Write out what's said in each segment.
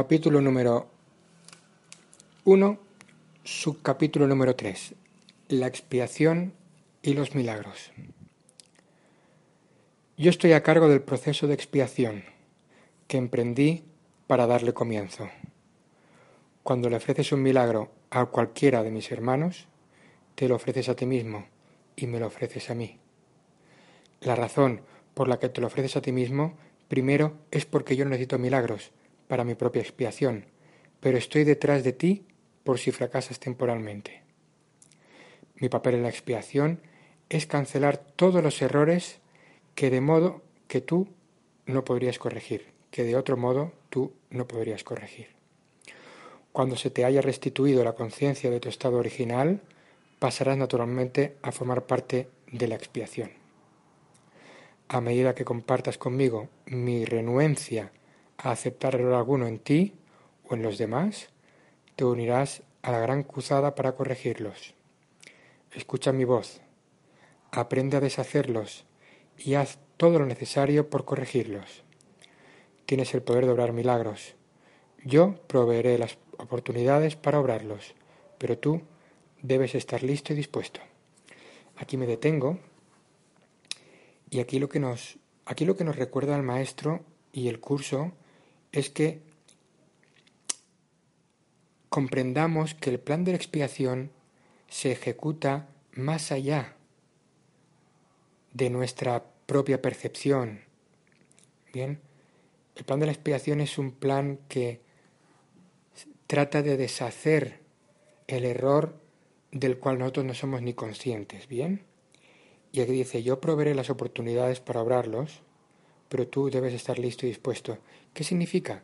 Capítulo número 1, subcapítulo número 3. La expiación y los milagros. Yo estoy a cargo del proceso de expiación que emprendí para darle comienzo. Cuando le ofreces un milagro a cualquiera de mis hermanos, te lo ofreces a ti mismo y me lo ofreces a mí. La razón por la que te lo ofreces a ti mismo, primero, es porque yo necesito milagros para mi propia expiación, pero estoy detrás de ti por si fracasas temporalmente. Mi papel en la expiación es cancelar todos los errores que de modo que tú no podrías corregir, que de otro modo tú no podrías corregir. Cuando se te haya restituido la conciencia de tu estado original, pasarás naturalmente a formar parte de la expiación. A medida que compartas conmigo mi renuencia a aceptar error alguno en ti o en los demás, te unirás a la gran cruzada para corregirlos. Escucha mi voz, aprende a deshacerlos y haz todo lo necesario por corregirlos. Tienes el poder de obrar milagros. Yo proveeré las oportunidades para obrarlos, pero tú debes estar listo y dispuesto. Aquí me detengo y aquí lo que nos, aquí lo que nos recuerda el maestro y el curso es que comprendamos que el plan de la expiación se ejecuta más allá de nuestra propia percepción. Bien, el plan de la expiación es un plan que trata de deshacer el error del cual nosotros no somos ni conscientes, ¿bien? Y aquí dice, yo proveeré las oportunidades para obrarlos, pero tú debes estar listo y dispuesto. ¿Qué significa?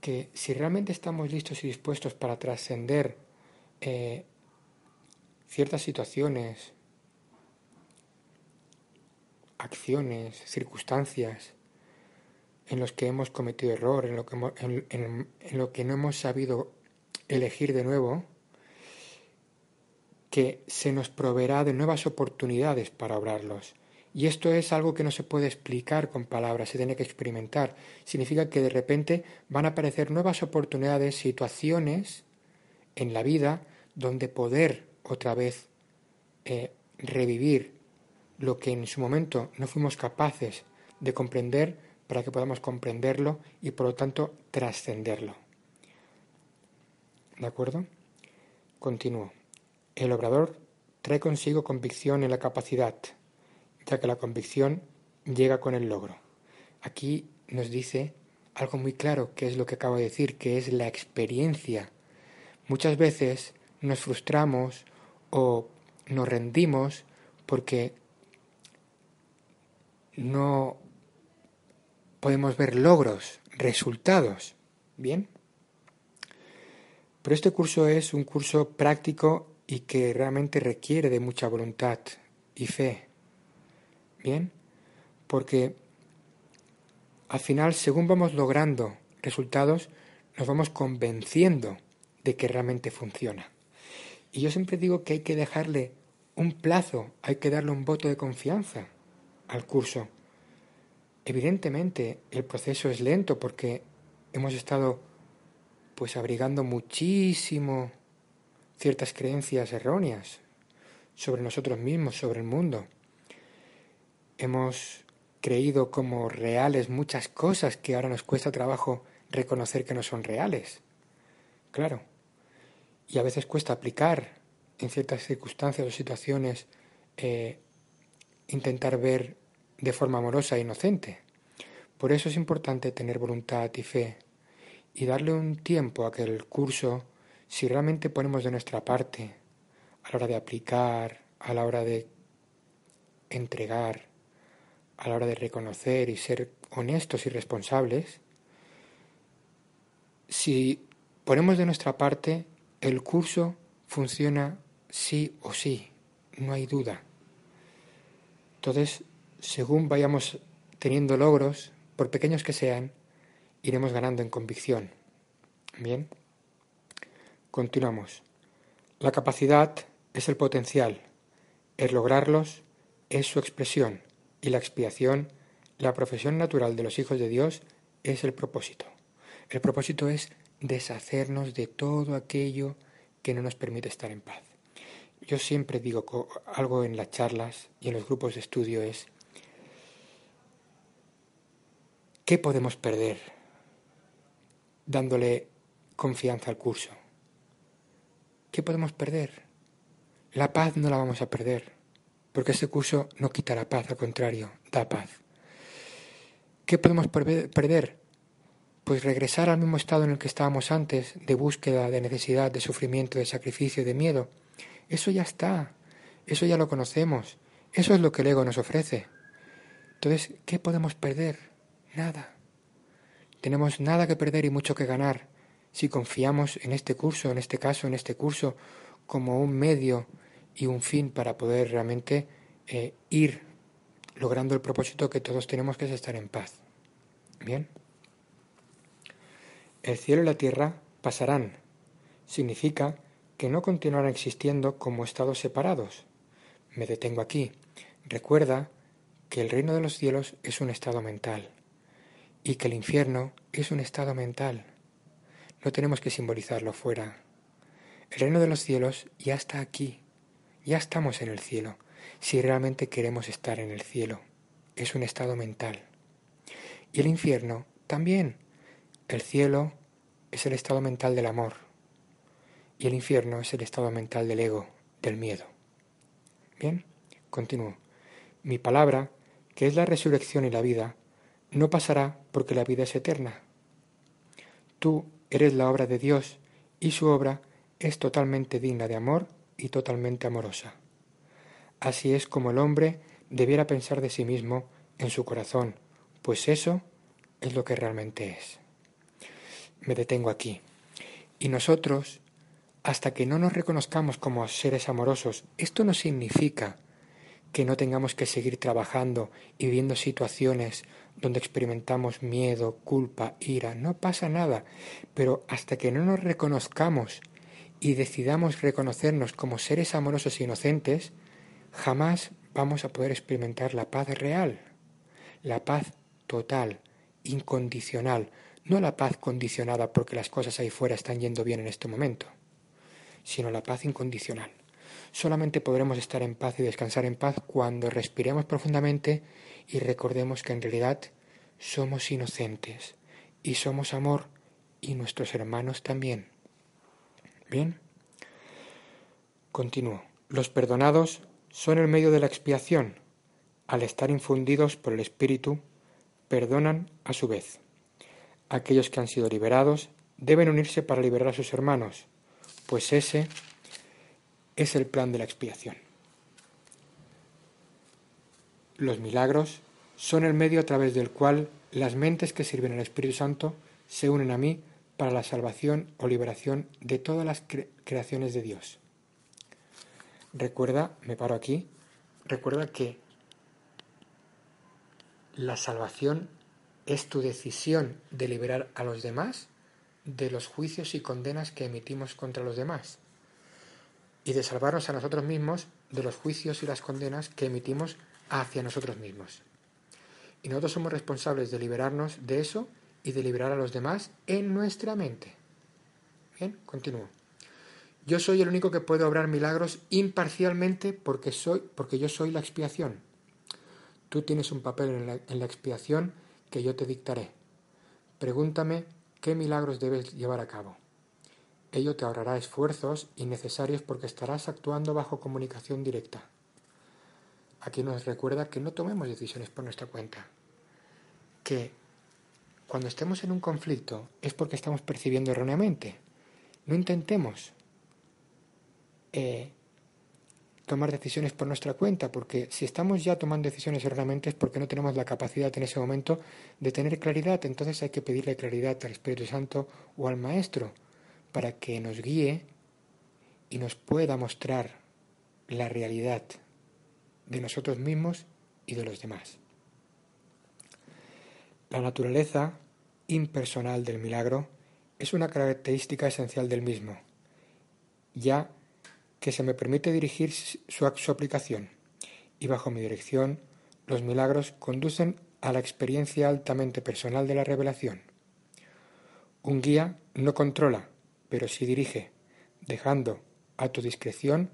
Que si realmente estamos listos y dispuestos para trascender eh, ciertas situaciones, acciones, circunstancias en los que hemos cometido error, en lo que, en lo que no hemos sabido elegir de nuevo, que se nos proveerá de nuevas oportunidades para obrarlos y esto es algo que no se puede explicar con palabras, se tiene que experimentar. Significa que de repente van a aparecer nuevas oportunidades, situaciones en la vida donde poder otra vez eh, revivir lo que en su momento no fuimos capaces de comprender para que podamos comprenderlo y por lo tanto trascenderlo. ¿De acuerdo? Continúo. El obrador trae consigo convicción en la capacidad, ya que la convicción llega con el logro. Aquí nos dice algo muy claro, que es lo que acabo de decir, que es la experiencia. Muchas veces nos frustramos o nos rendimos porque no podemos ver logros, resultados. ¿Bien? Pero este curso es un curso práctico y que realmente requiere de mucha voluntad y fe. Bien, porque al final, según vamos logrando resultados, nos vamos convenciendo de que realmente funciona. Y yo siempre digo que hay que dejarle un plazo, hay que darle un voto de confianza al curso. Evidentemente el proceso es lento porque hemos estado pues abrigando muchísimo ciertas creencias erróneas sobre nosotros mismos, sobre el mundo hemos creído como reales muchas cosas que ahora nos cuesta trabajo reconocer que no son reales. Claro. Y a veces cuesta aplicar en ciertas circunstancias o situaciones eh, intentar ver de forma amorosa e inocente. Por eso es importante tener voluntad y fe y darle un tiempo a que el curso, si realmente ponemos de nuestra parte, a la hora de aplicar, a la hora de entregar, a la hora de reconocer y ser honestos y responsables, si ponemos de nuestra parte, el curso funciona sí o sí, no hay duda. Entonces, según vayamos teniendo logros, por pequeños que sean, iremos ganando en convicción. Bien, continuamos. La capacidad es el potencial, el lograrlos es su expresión y la expiación, la profesión natural de los hijos de Dios, es el propósito. El propósito es deshacernos de todo aquello que no nos permite estar en paz. Yo siempre digo algo en las charlas y en los grupos de estudio es, ¿qué podemos perder dándole confianza al curso? ¿Qué podemos perder? La paz no la vamos a perder, porque ese curso no quita la paz, al contrario, da paz. ¿Qué podemos perder? Pues regresar al mismo estado en el que estábamos antes, de búsqueda, de necesidad, de sufrimiento, de sacrificio, de miedo. Eso ya está, eso ya lo conocemos, eso es lo que el ego nos ofrece. Entonces, ¿qué podemos perder? Nada. Tenemos nada que perder y mucho que ganar si confiamos en este curso, en este caso, en este curso, como un medio y un fin para poder realmente eh, ir logrando el propósito que todos tenemos, que es estar en paz. Bien. El cielo y la tierra pasarán. Significa que no continuarán existiendo como estados separados. Me detengo aquí. Recuerda que el reino de los cielos es un estado mental y que el infierno es un estado mental. No tenemos que simbolizarlo fuera. El reino de los cielos ya está aquí, ya estamos en el cielo, si realmente queremos estar en el cielo. Es un estado mental. Y el infierno también, el cielo es el estado mental del amor y el infierno es el estado mental del ego, del miedo. Bien, continúo. Mi palabra, que es la resurrección y la vida, no pasará porque la vida es eterna. Tú eres la obra de Dios y su obra es totalmente digna de amor y totalmente amorosa. Así es como el hombre debiera pensar de sí mismo en su corazón, pues eso es lo que realmente es me detengo aquí. Y nosotros, hasta que no nos reconozcamos como seres amorosos, esto no significa que no tengamos que seguir trabajando y viviendo situaciones donde experimentamos miedo, culpa, ira. No pasa nada. Pero hasta que no nos reconozcamos y decidamos reconocernos como seres amorosos e inocentes, jamás vamos a poder experimentar la paz real, la paz total, incondicional, no la paz condicionada porque las cosas ahí fuera están yendo bien en este momento, sino la paz incondicional. Solamente podremos estar en paz y descansar en paz cuando respiremos profundamente y recordemos que en realidad somos inocentes y somos amor y nuestros hermanos también. Bien. Continúo. Los perdonados son el medio de la expiación. Al estar infundidos por el Espíritu, perdonan a su vez. Aquellos que han sido liberados deben unirse para liberar a sus hermanos, pues ese es el plan de la expiación. Los milagros son el medio a través del cual las mentes que sirven al Espíritu Santo se unen a mí para la salvación o liberación de todas las creaciones de Dios. Recuerda, me paro aquí, recuerda que la salvación es tu decisión de liberar a los demás de los juicios y condenas que emitimos contra los demás y de salvarnos a nosotros mismos de los juicios y las condenas que emitimos hacia nosotros mismos. Y nosotros somos responsables de liberarnos de eso y de liberar a los demás en nuestra mente. Bien, continúo. Yo soy el único que puede obrar milagros imparcialmente porque, soy, porque yo soy la expiación. Tú tienes un papel en la, en la expiación que yo te dictaré. Pregúntame qué milagros debes llevar a cabo. Ello te ahorrará esfuerzos innecesarios porque estarás actuando bajo comunicación directa. Aquí nos recuerda que no tomemos decisiones por nuestra cuenta, que cuando estemos en un conflicto es porque estamos percibiendo erróneamente. No intentemos eh, tomar decisiones por nuestra cuenta, porque si estamos ya tomando decisiones erróneamente es porque no tenemos la capacidad en ese momento de tener claridad, entonces hay que pedirle claridad al Espíritu Santo o al Maestro para que nos guíe y nos pueda mostrar la realidad de nosotros mismos y de los demás. La naturaleza impersonal del milagro es una característica esencial del mismo, ya que se me permite dirigir su, aplicación y bajo mi dirección los milagros conducen a la experiencia altamente personal de la revelación. Un guía no controla, pero sí dirige, dejando a tu discreción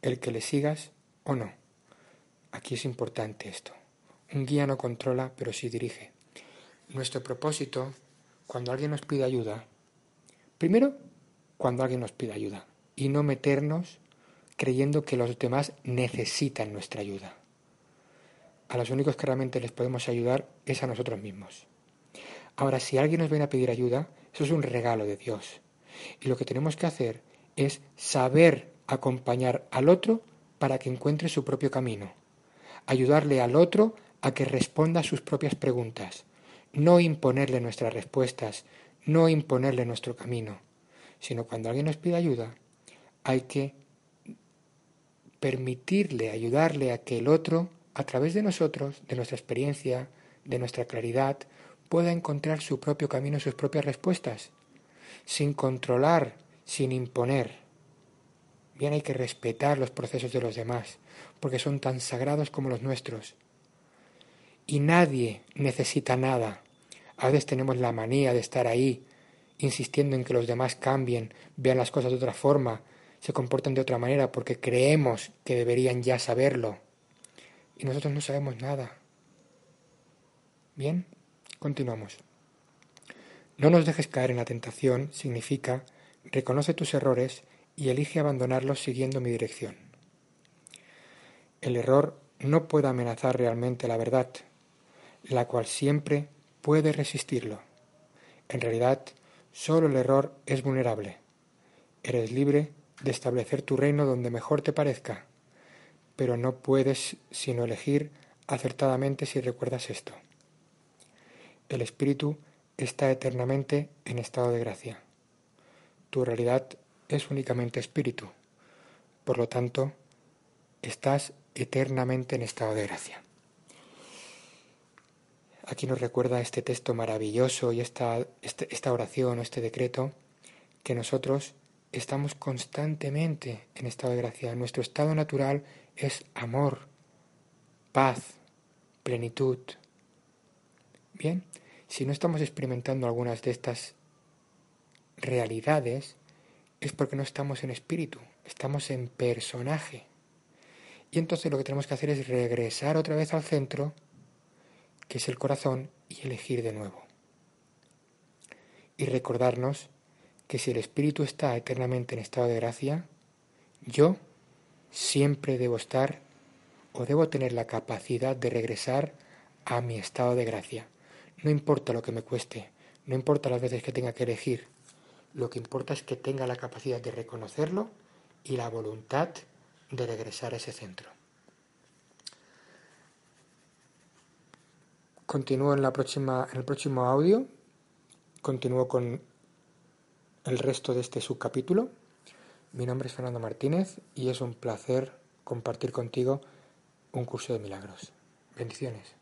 el que le sigas o no. Aquí es importante esto. Un guía no controla, pero sí dirige. Nuestro propósito, cuando alguien nos pide ayuda, primero, cuando alguien nos pide ayuda, y no meternos creyendo que los demás necesitan nuestra ayuda. A los únicos que realmente les podemos ayudar es a nosotros mismos. Ahora, si alguien nos viene a pedir ayuda, eso es un regalo de Dios. Y lo que tenemos que hacer es saber acompañar al otro para que encuentre su propio camino. Ayudarle al otro a que responda a sus propias preguntas. No imponerle nuestras respuestas, no imponerle nuestro camino, sino cuando alguien nos pide ayuda, hay que permitirle, ayudarle a que el otro, a través de nosotros, de nuestra experiencia, de nuestra claridad, pueda encontrar su propio camino, sus propias respuestas, sin controlar, sin imponer. Bien hay que respetar los procesos de los demás, porque son tan sagrados como los nuestros. Y nadie necesita nada. A veces tenemos la manía de estar ahí, insistiendo en que los demás cambien, vean las cosas de otra forma, se comportan de otra manera porque creemos que deberían ya saberlo. Y nosotros no sabemos nada. Bien, continuamos. No nos dejes caer en la tentación significa reconoce tus errores y elige abandonarlos siguiendo mi dirección. El error no puede amenazar realmente la verdad, la cual siempre puede resistirlo. En realidad, solo el error es vulnerable. Eres libre de establecer tu reino donde mejor te parezca, pero no puedes sino elegir acertadamente si recuerdas esto. El Espíritu está eternamente en estado de gracia. Tu realidad es únicamente Espíritu, por lo tanto, estás eternamente en estado de gracia. Aquí nos recuerda este texto maravilloso y esta, este, esta oración o este decreto que nosotros estamos constantemente en estado de gracia. Nuestro estado natural es amor, paz, plenitud. Bien, si no estamos experimentando algunas de estas realidades, es porque no estamos en espíritu, estamos en personaje. Y entonces lo que tenemos que hacer es regresar otra vez al centro, que es el corazón, y elegir de nuevo. Y recordarnos que si el Espíritu está eternamente en estado de gracia, yo siempre debo estar o debo tener la capacidad de regresar a mi estado de gracia. No importa lo que me cueste, no importa las veces que tenga que elegir, lo que importa es que tenga la capacidad de reconocerlo y la voluntad de regresar a ese centro. Continúo en, la próxima, en el próximo audio, continúo con el resto de este subcapítulo. Mi nombre es Fernando Martínez y es un placer compartir contigo un curso de milagros. Bendiciones.